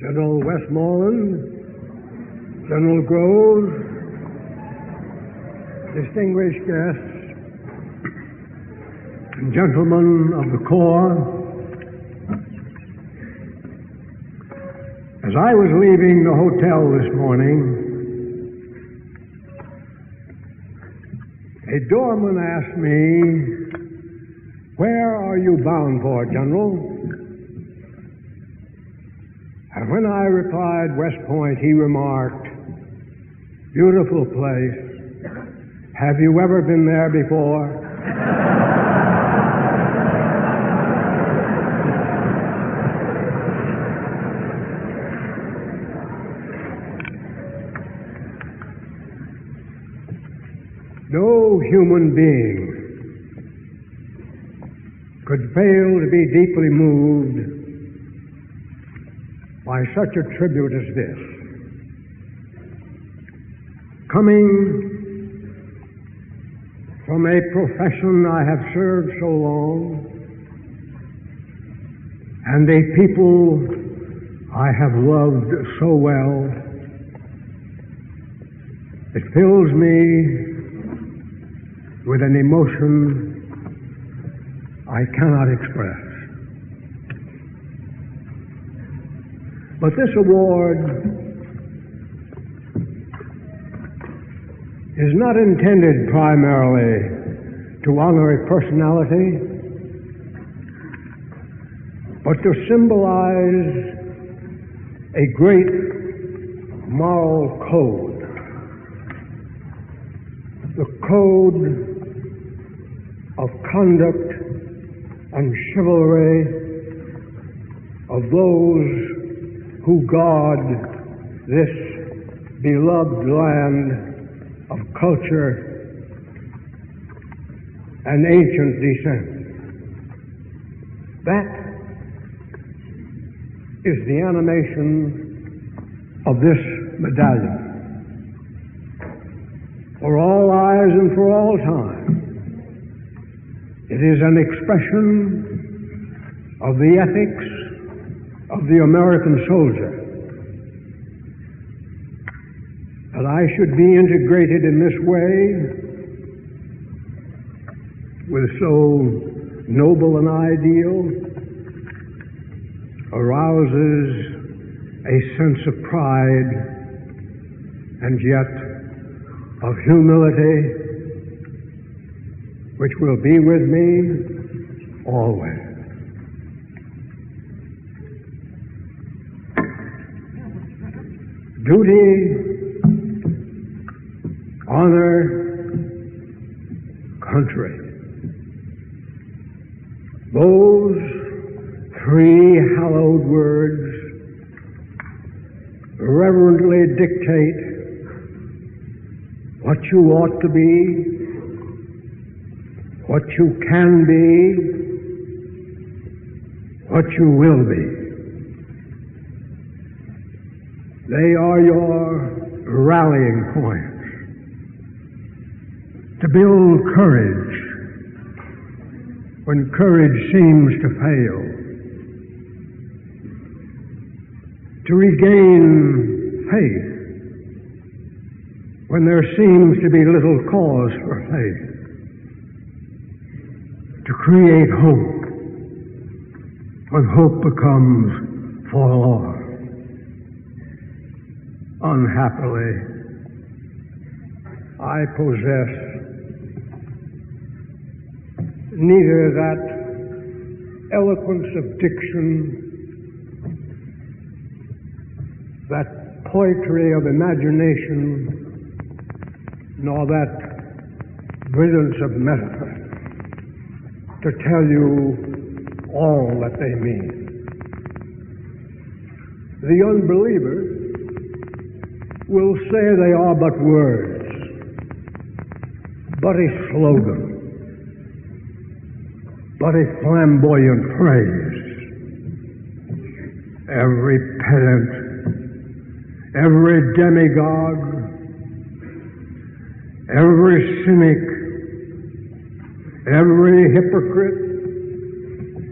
General Westmoreland, General Groves, distinguished guests, and gentlemen of the Corps, as I was leaving the hotel this morning, a doorman asked me, Where are you bound for, General? When I replied West Point, he remarked, Beautiful place. Have you ever been there before? no human being could fail to be deeply moved by such a tribute as this. Coming from a profession I have served so long and a people I have loved so well, it fills me with an emotion I cannot express. But this award is not intended primarily to honor a personality, but to symbolize a great moral code. The code of conduct and chivalry of those who guard this beloved land of culture and ancient descent. That is the animation of this medallion. For all eyes and for all time. It is an expression of the ethics of the American soldier. That I should be integrated in this way with so noble an ideal arouses a sense of pride and yet of humility which will be with me always. Duty, honor, country. Those three hallowed words reverently dictate what you ought to be what you can be, what you will be. They are your rallying points. To build courage when courage seems to fail, to regain faith when there seems to be little cause for faith. To create hope when hope becomes forlorn. Unhappily, I possess neither that eloquence of diction, that poetry of imagination, nor that brilliance of metaphor to tell you all that they mean. The unbelievers will say they are but words, but a slogan, but a flamboyant phrase. Every pedant, every demagogue, every cynic, every hypocrite,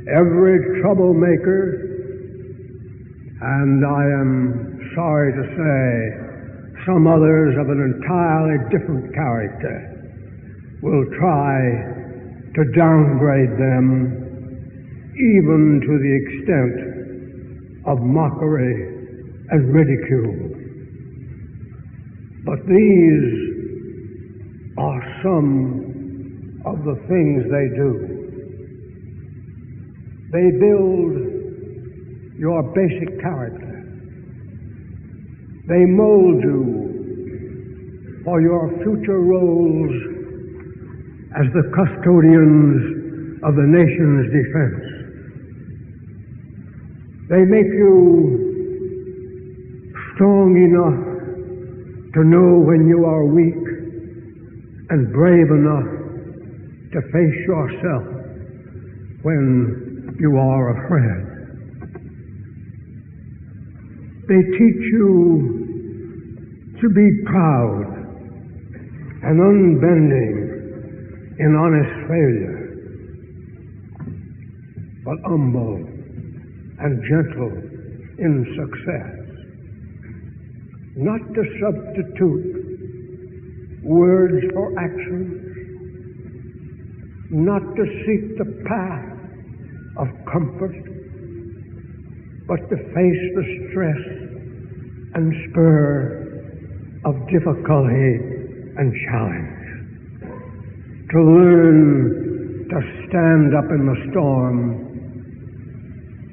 every troublemaker. And I am sorry to say some others of an entirely different character will try to downgrade them even to the extent of mockery and ridicule. But these are some of the things they do. They build your basic character. They mold you for your future roles as the custodians of the nation's defense. They make you strong enough to know when you are weak and brave enough to face yourself when you are afraid. They teach you to be proud and unbending in honest failure, but humble and gentle in success. Not to substitute words for actions, not to seek the path of comfort, but to face the stress and spur of difficulty and challenge. To learn to stand up in the storm,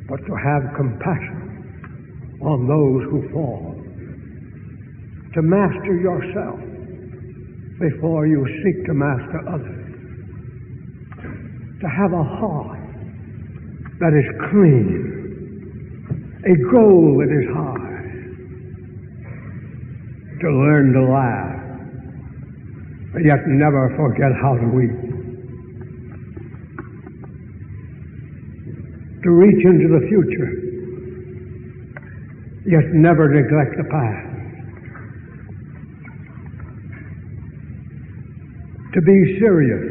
but to have compassion on those who fall to master yourself before you seek to master others. To have a heart that is clean, a goal that is high. To learn to laugh, but yet never forget how to weep. To reach into the future, yet never neglect the past. to be serious,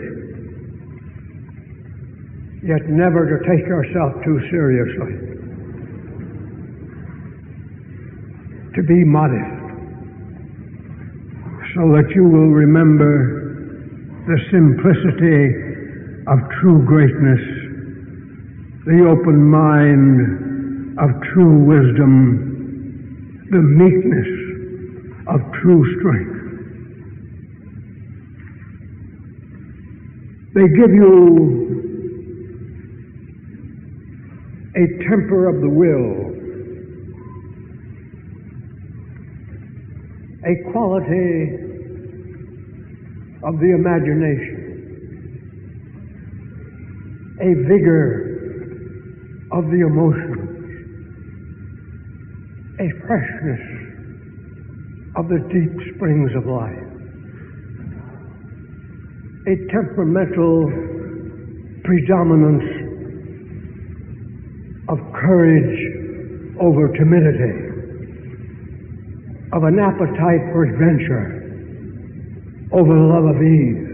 yet never to take yourself too seriously, to be modest, so that you will remember the simplicity of true greatness, the open mind of true wisdom, the meekness of true strength. They give you a temper of the will, a quality of the imagination, a vigor of the emotions, a freshness of the deep springs of life a temperamental predominance of courage over timidity, of an appetite for adventure over the love of ease.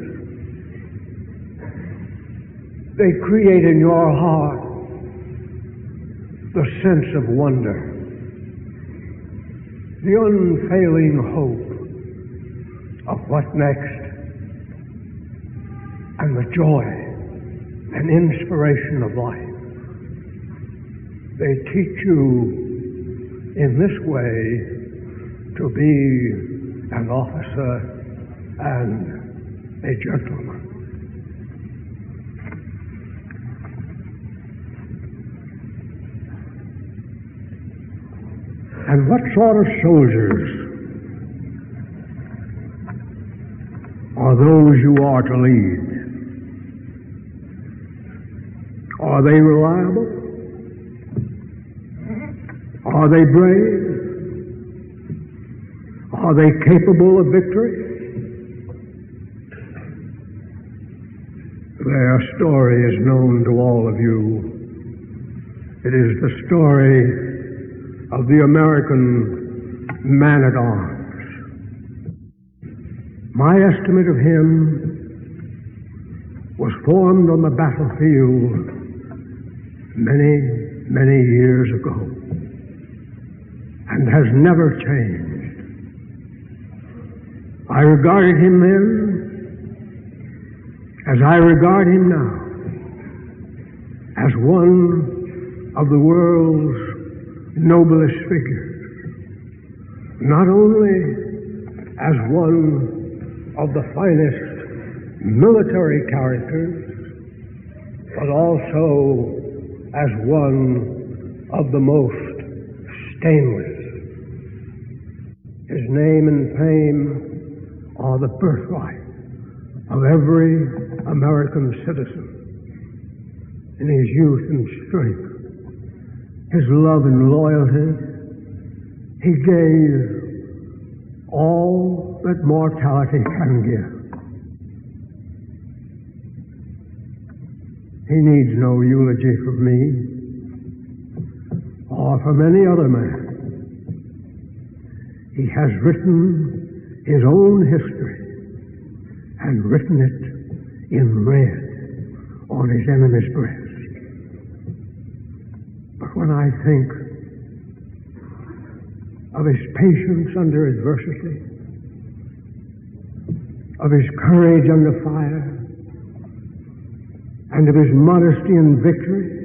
They create in your heart the sense of wonder, the unfailing hope of what next and the joy and inspiration of life. They teach you in this way to be an officer and a gentleman. And what sort of soldiers are those you are to lead? Are they reliable? Are they brave? Are they capable of victory? Their story is known to all of you. It is the story of the American man at arms. My estimate of him was formed on the battlefield many, many years ago. and has never changed. I regarded him then as I regard him now as one of the world's noblest figures, not only as one of the finest military characters, but also as one of the most stainless. His name and fame are the birthright of every American citizen. In his youth and strength, his love and loyalty, he gave all that mortality can give. He needs no eulogy from me or from any other man. He has written his own history and written it in red on his enemy's breast. But when I think of his patience under adversity, of his courage under fire, and of his modesty in victory,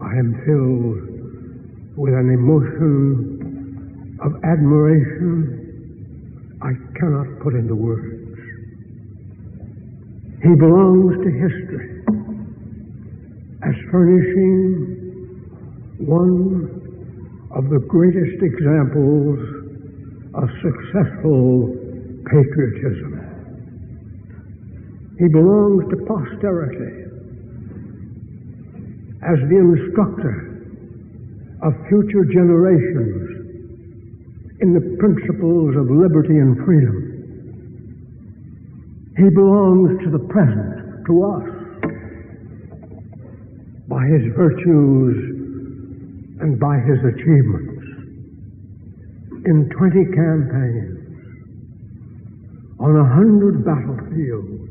I am filled with an emotion of admiration I cannot put into words. He belongs to history as furnishing one of the greatest examples of successful patriotism. He belongs to posterity as the instructor of future generations in the principles of liberty and freedom. He belongs to the present, to us, by his virtues and by his achievements. In 20 campaigns, on a hundred battlefields,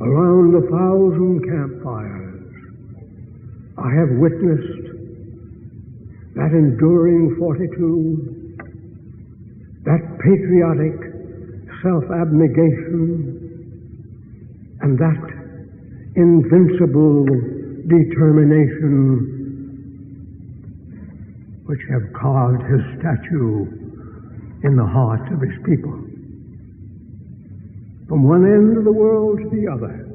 around a thousand campfires, I have witnessed that enduring fortitude, patriotic self abnegation and that invincible determination which have carved his statue in the hearts of his people. From one end of the world to the other,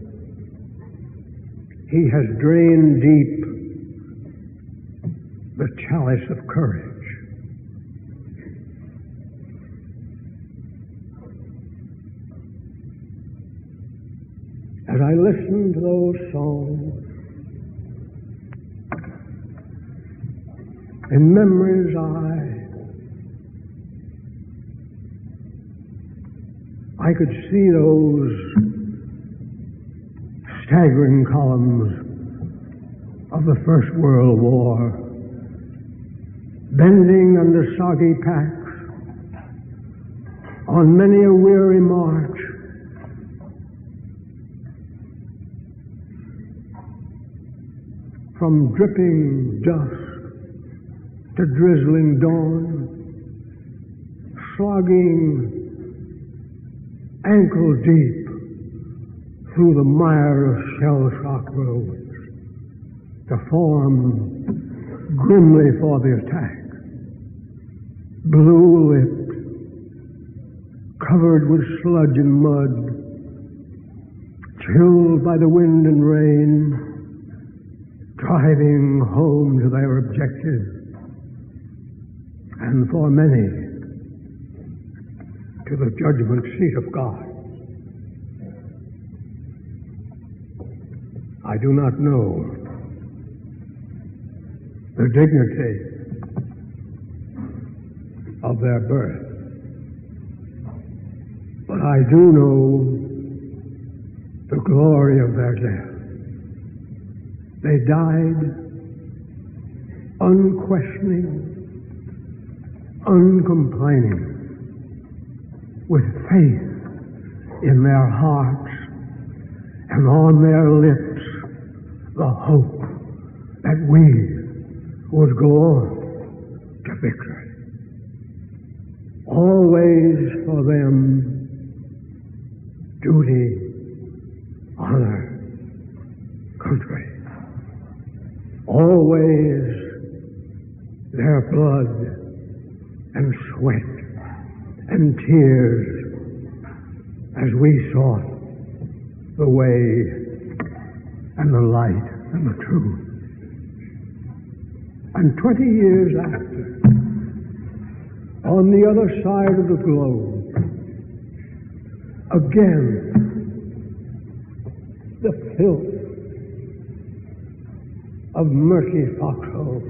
he has drained deep the chalice of courage as I listen to those songs, in memories I I could see those staggering columns of the First World War bending under soggy packs on many a weary march from dripping dusk to drizzling dawn, slogging ankle deep through the mire of shell shock roads to form grimly for the attack, blue lipped, covered with sludge and mud, chilled by the wind and rain, driving home to their objective, and for many to the judgment seat of God. I do not know the dignity of their birth, but I do know the glory of their death. They died unquestioning, uncomplaining, with faith in their hearts and on their lips the hope that we would go on to victory. Always for them duty, honor, country. Always their blood and sweat and tears as we sought the way and the light and the truth. And 20 years after, on the other side of the globe, again, the filth of murky foxholes,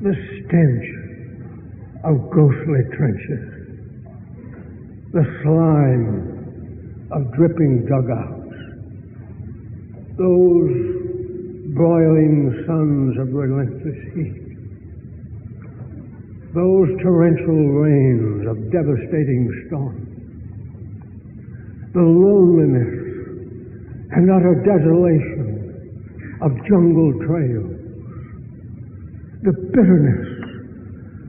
the stench of ghostly trenches, the slime of dripping dugouts, those broiling suns of relentless heat, those torrential rains of devastating storms, the loneliness and utter desolation of jungle trails, the bitterness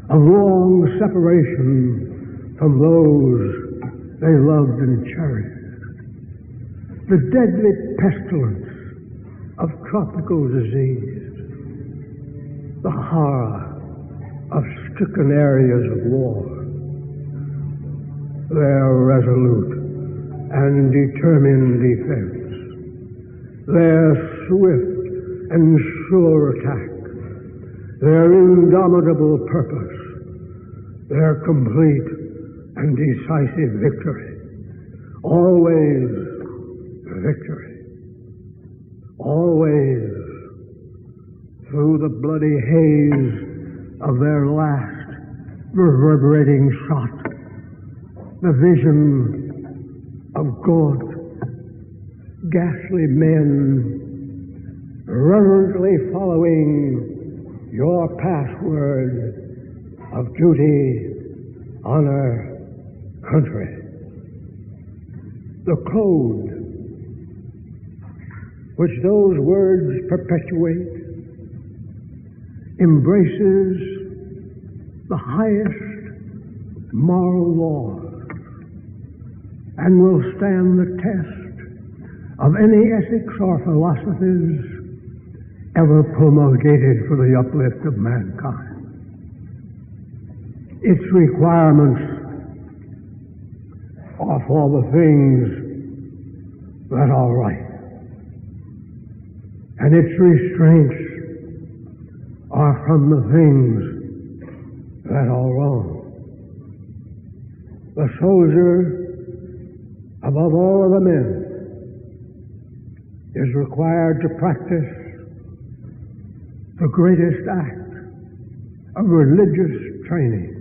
of long separation from those they loved and cherished, the deadly pestilence of tropical disease, the horror of stricken areas of war, their resolute and determined defense, their swift and sure attack, their indomitable purpose, their complete and decisive victory, always victory. Always through the bloody haze of their last reverberating shot, the vision of gaunt, ghastly men reverently following your password of duty, honor, country. The code which those words perpetuate embraces the highest moral laws and will stand the test of any ethics or philosophies ever promulgated for the uplift of mankind. Its requirements are for the things that are right and its restraints are from the things that are wrong. The soldier, above all other men, is required to practice the greatest act of religious training,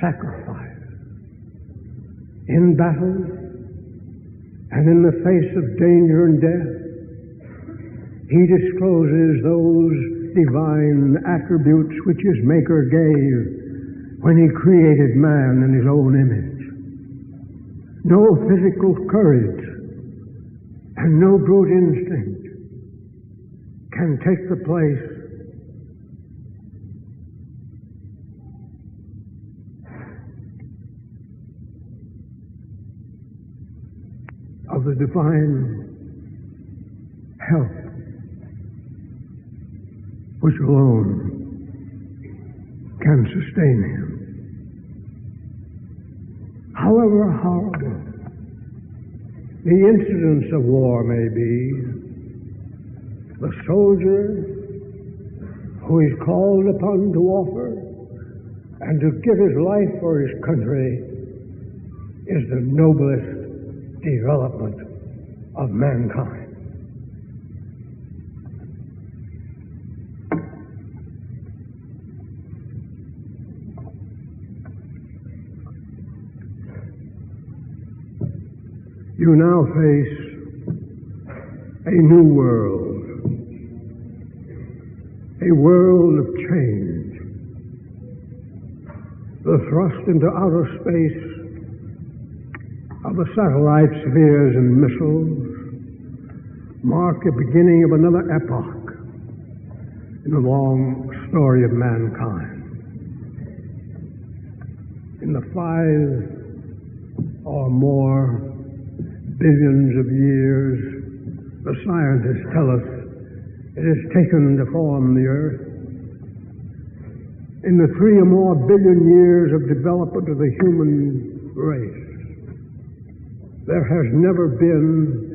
sacrifice, in battle and in the face of danger and death he discloses those divine attributes which his Maker gave when he created man in his own image. No physical courage and no brute instinct can take the place of the divine help which alone can sustain him. However horrible the incidents of war may be, the soldier who is called upon to offer and to give his life for his country is the noblest development of mankind. you now face a new world, a world of change. The thrust into outer space of the satellite spheres and missiles mark the beginning of another epoch in the long story of mankind. in the five or more billions of years the scientists tell us it has taken to form the earth. In the three or more billion years of development of the human race, there has never been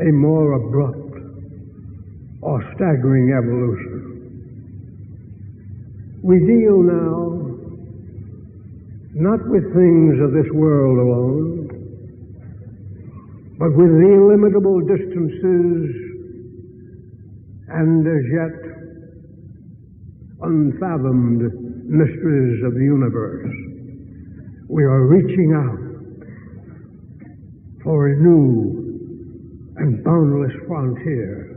a more abrupt or staggering evolution. We deal now not with things of this world alone, but with the illimitable distances and as yet unfathomed mysteries of the universe. We are reaching out for a new and boundless frontier.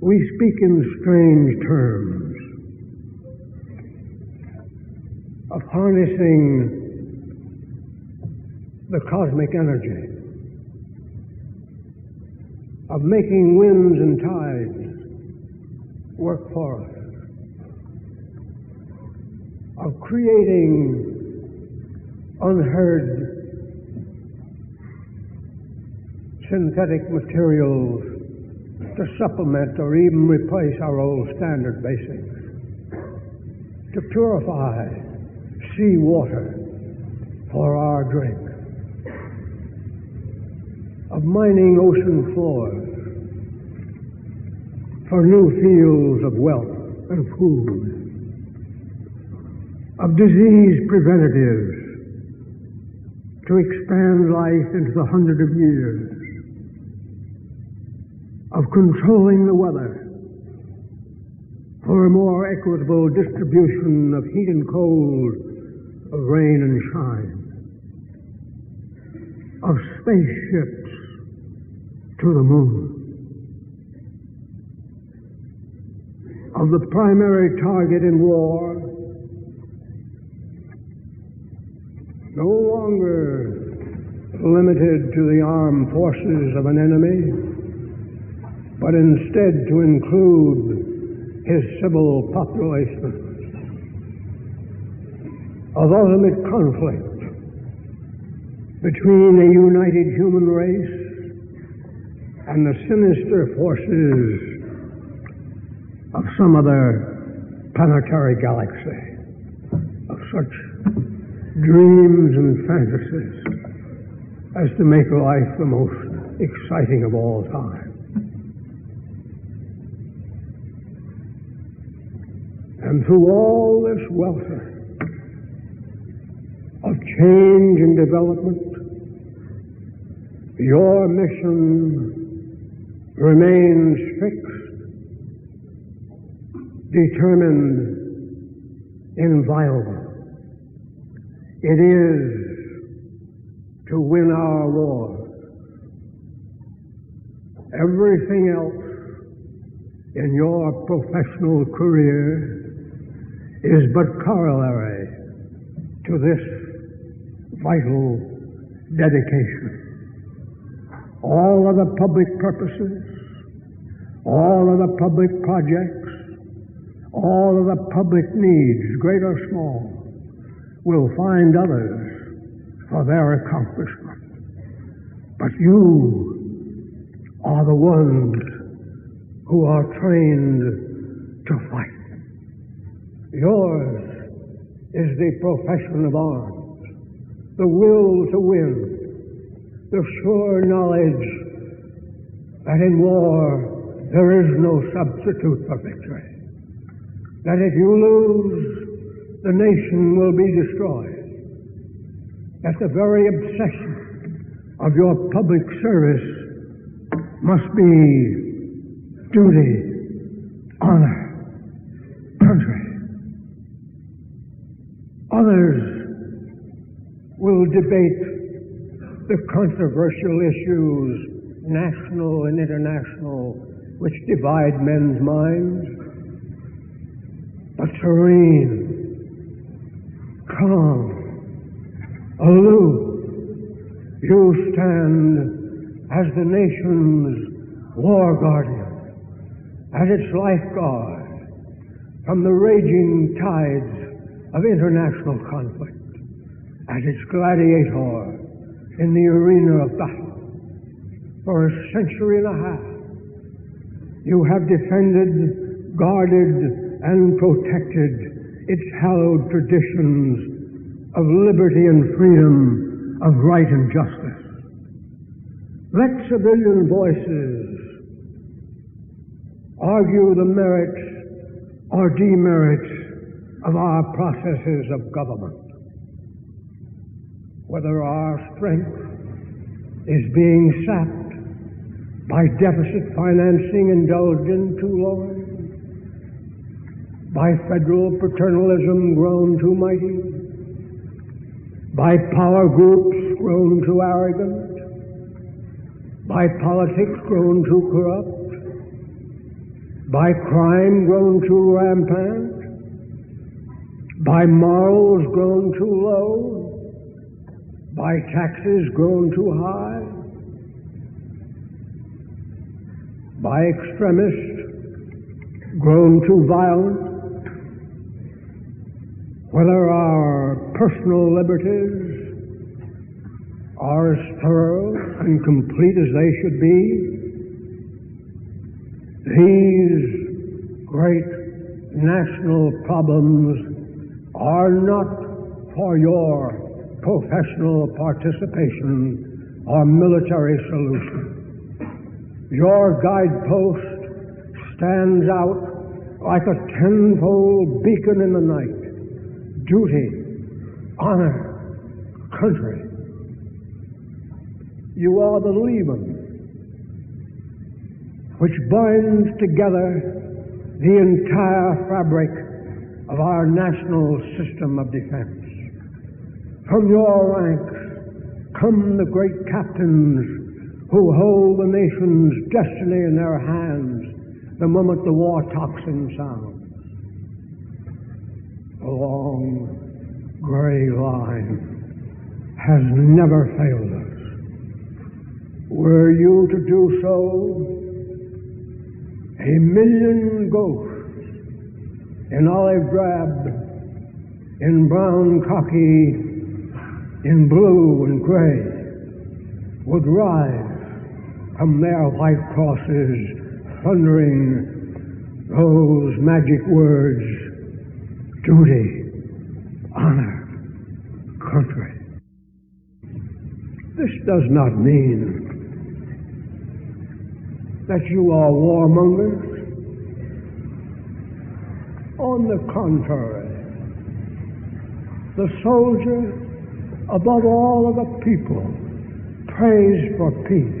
We speak in strange terms of harnessing the cosmic energy, of making winds and tides work for us, of creating unheard synthetic materials to supplement or even replace our old standard basics, to purify sea water for our drink, of mining ocean floors for new fields of wealth and food, of disease preventatives to expand life into the hundred of years, of controlling the weather for a more equitable distribution of heat and cold, of rain and shine, of spaceships to the moon, of the primary target in war no longer limited to the armed forces of an enemy but instead to include his civil population. Of ultimate conflict between a united human race and the sinister forces of some other planetary galaxy, of such dreams and fantasies as to make life the most exciting of all time. And through all this welfare of change and development, your mission remains fixed, determined, inviolable. It is to win our wars. Everything else in your professional career is but corollary to this vital dedication. All other public purposes, all of the public projects, all of the public needs, great or small, will find others for their accomplishment. But you are the ones who are trained to fight. Yours is the profession of arms, the will to win, the sure knowledge that in war there is no substitute for victory. That if you lose, the nation will be destroyed. That the very obsession of your public service must be duty, honor, country. Others will debate the controversial issues, national and international, which divide men's minds. But serene, calm, aloof, you stand as the nation's war guardian, as its lifeguard, from the raging tides of international conflict as its gladiator in the arena of battle for a century and a half. You have defended, guarded, and protected its hallowed traditions of liberty and freedom, of right and justice. Let civilian voices argue the merits or demerits of our processes of government. Whether our strength is being sapped by deficit financing indulged in too long, by federal paternalism grown too mighty, by power groups grown too arrogant, by politics grown too corrupt, by crime grown too rampant, by morals grown too low, by taxes grown too high, by extremists grown too violent, whether our personal liberties are as thorough and complete as they should be, these great national problems are not for your professional participation or military solution. Your guidepost stands out like a tenfold beacon in the night. Duty, honor, country. You are the leaven which binds together the entire fabric of our national system of defense. From your ranks come the great captains who hold the nation's destiny in their hands the moment the war tocsin sounds. The long gray line has never failed us. Were you to do so, a million ghosts in olive drab, in brown khaki, in blue and gray would rise from their white crosses, thundering those magic words duty, honor, country. This does not mean that you are warmongers. On the contrary, the soldier above all of the people, prays for peace,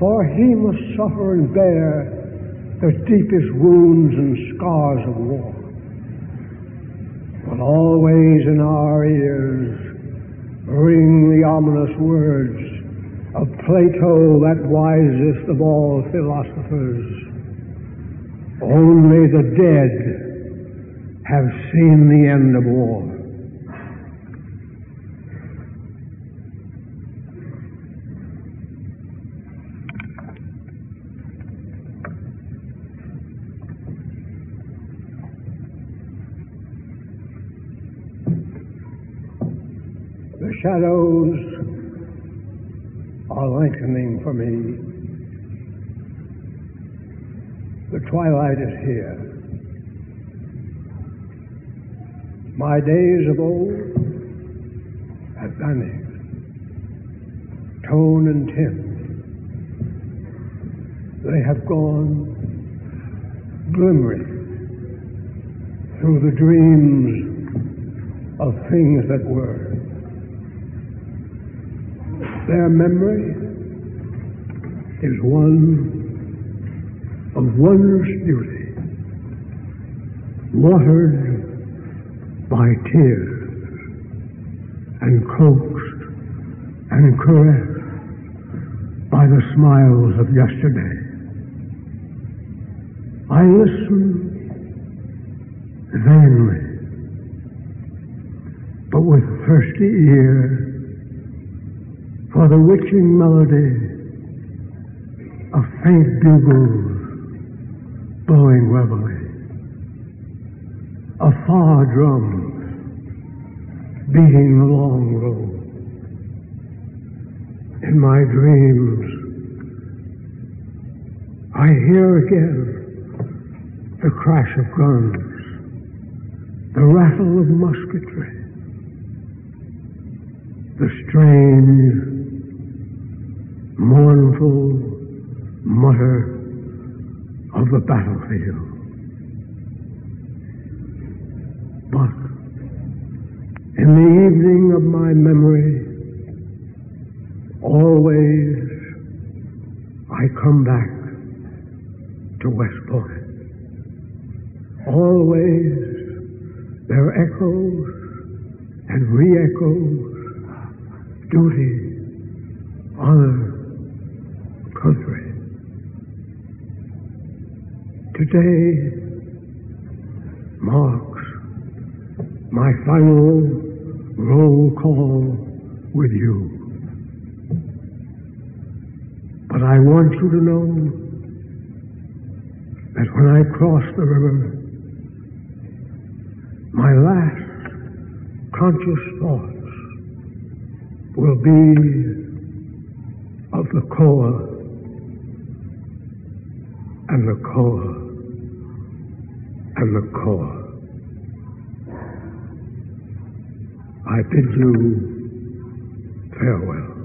for he must suffer and bear the deepest wounds and scars of war. But always in our ears ring the ominous words of Plato, that wisest of all philosophers. Only the dead have seen the end of war. Shadows are lengthening for me. The twilight is here. My days of old have vanished. Tone and tint. They have gone glimmering through the dreams of things that were. Their memory is one of wondrous beauty, watered by tears and coaxed and caressed by the smiles of yesterday. I listen vainly, but with thirsty ear for the witching melody of faint bugles blowing reveille. of far drums beating the long road. In my dreams, I hear again the crash of guns, the rattle of musketry, the strange, mournful mutter of the battlefield. But in the evening of my memory, always I come back to West Point. Always there echoes and re-echoes duty, honor, country. Today marks my final roll call with you. But I want you to know that when I cross the river, my last conscious thoughts will be of the Corps and the Corps and the Corps. I bid you farewell.